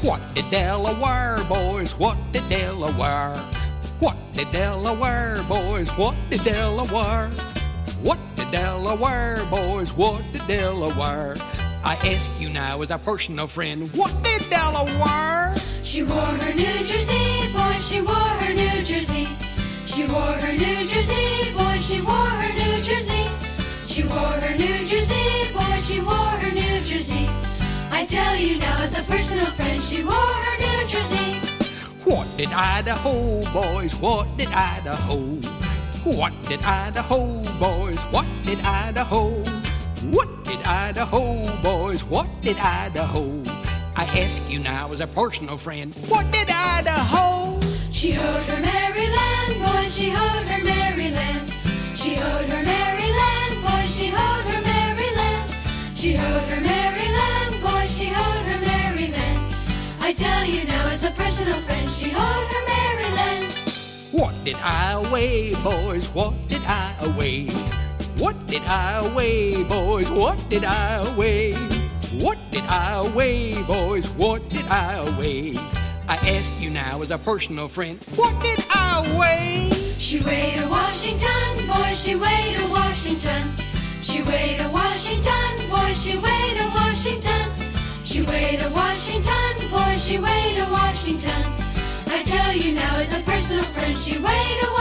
What did Delaware boys, what did Delaware? What did Delaware boys, what did Delaware? What did Delaware boys, what did Delaware? I ask you now as a personal friend, what did Delaware? She wore her New Jersey, I tell you now as a personal friend, she wore her New Jersey. What did Idaho boys, what did Idaho? What did Idaho boys, what did Idaho? What did Idaho boys, what did Idaho? I ask you now as a personal friend, what did Idaho? She hoed her Maryland. I tell you now as a personal friend, she hoed her Maryland. What did Iowa, boys? What did Iowa? What did Iowa, boys? What did Iowa? What did I weigh, boys? What did I weigh? I ask you now as a personal friend, what did Iowa? She weighed a Washington, boy, she weighed a Washington. She weighed she weighed a Washington. I tell you now as a personal friend, she weighed a.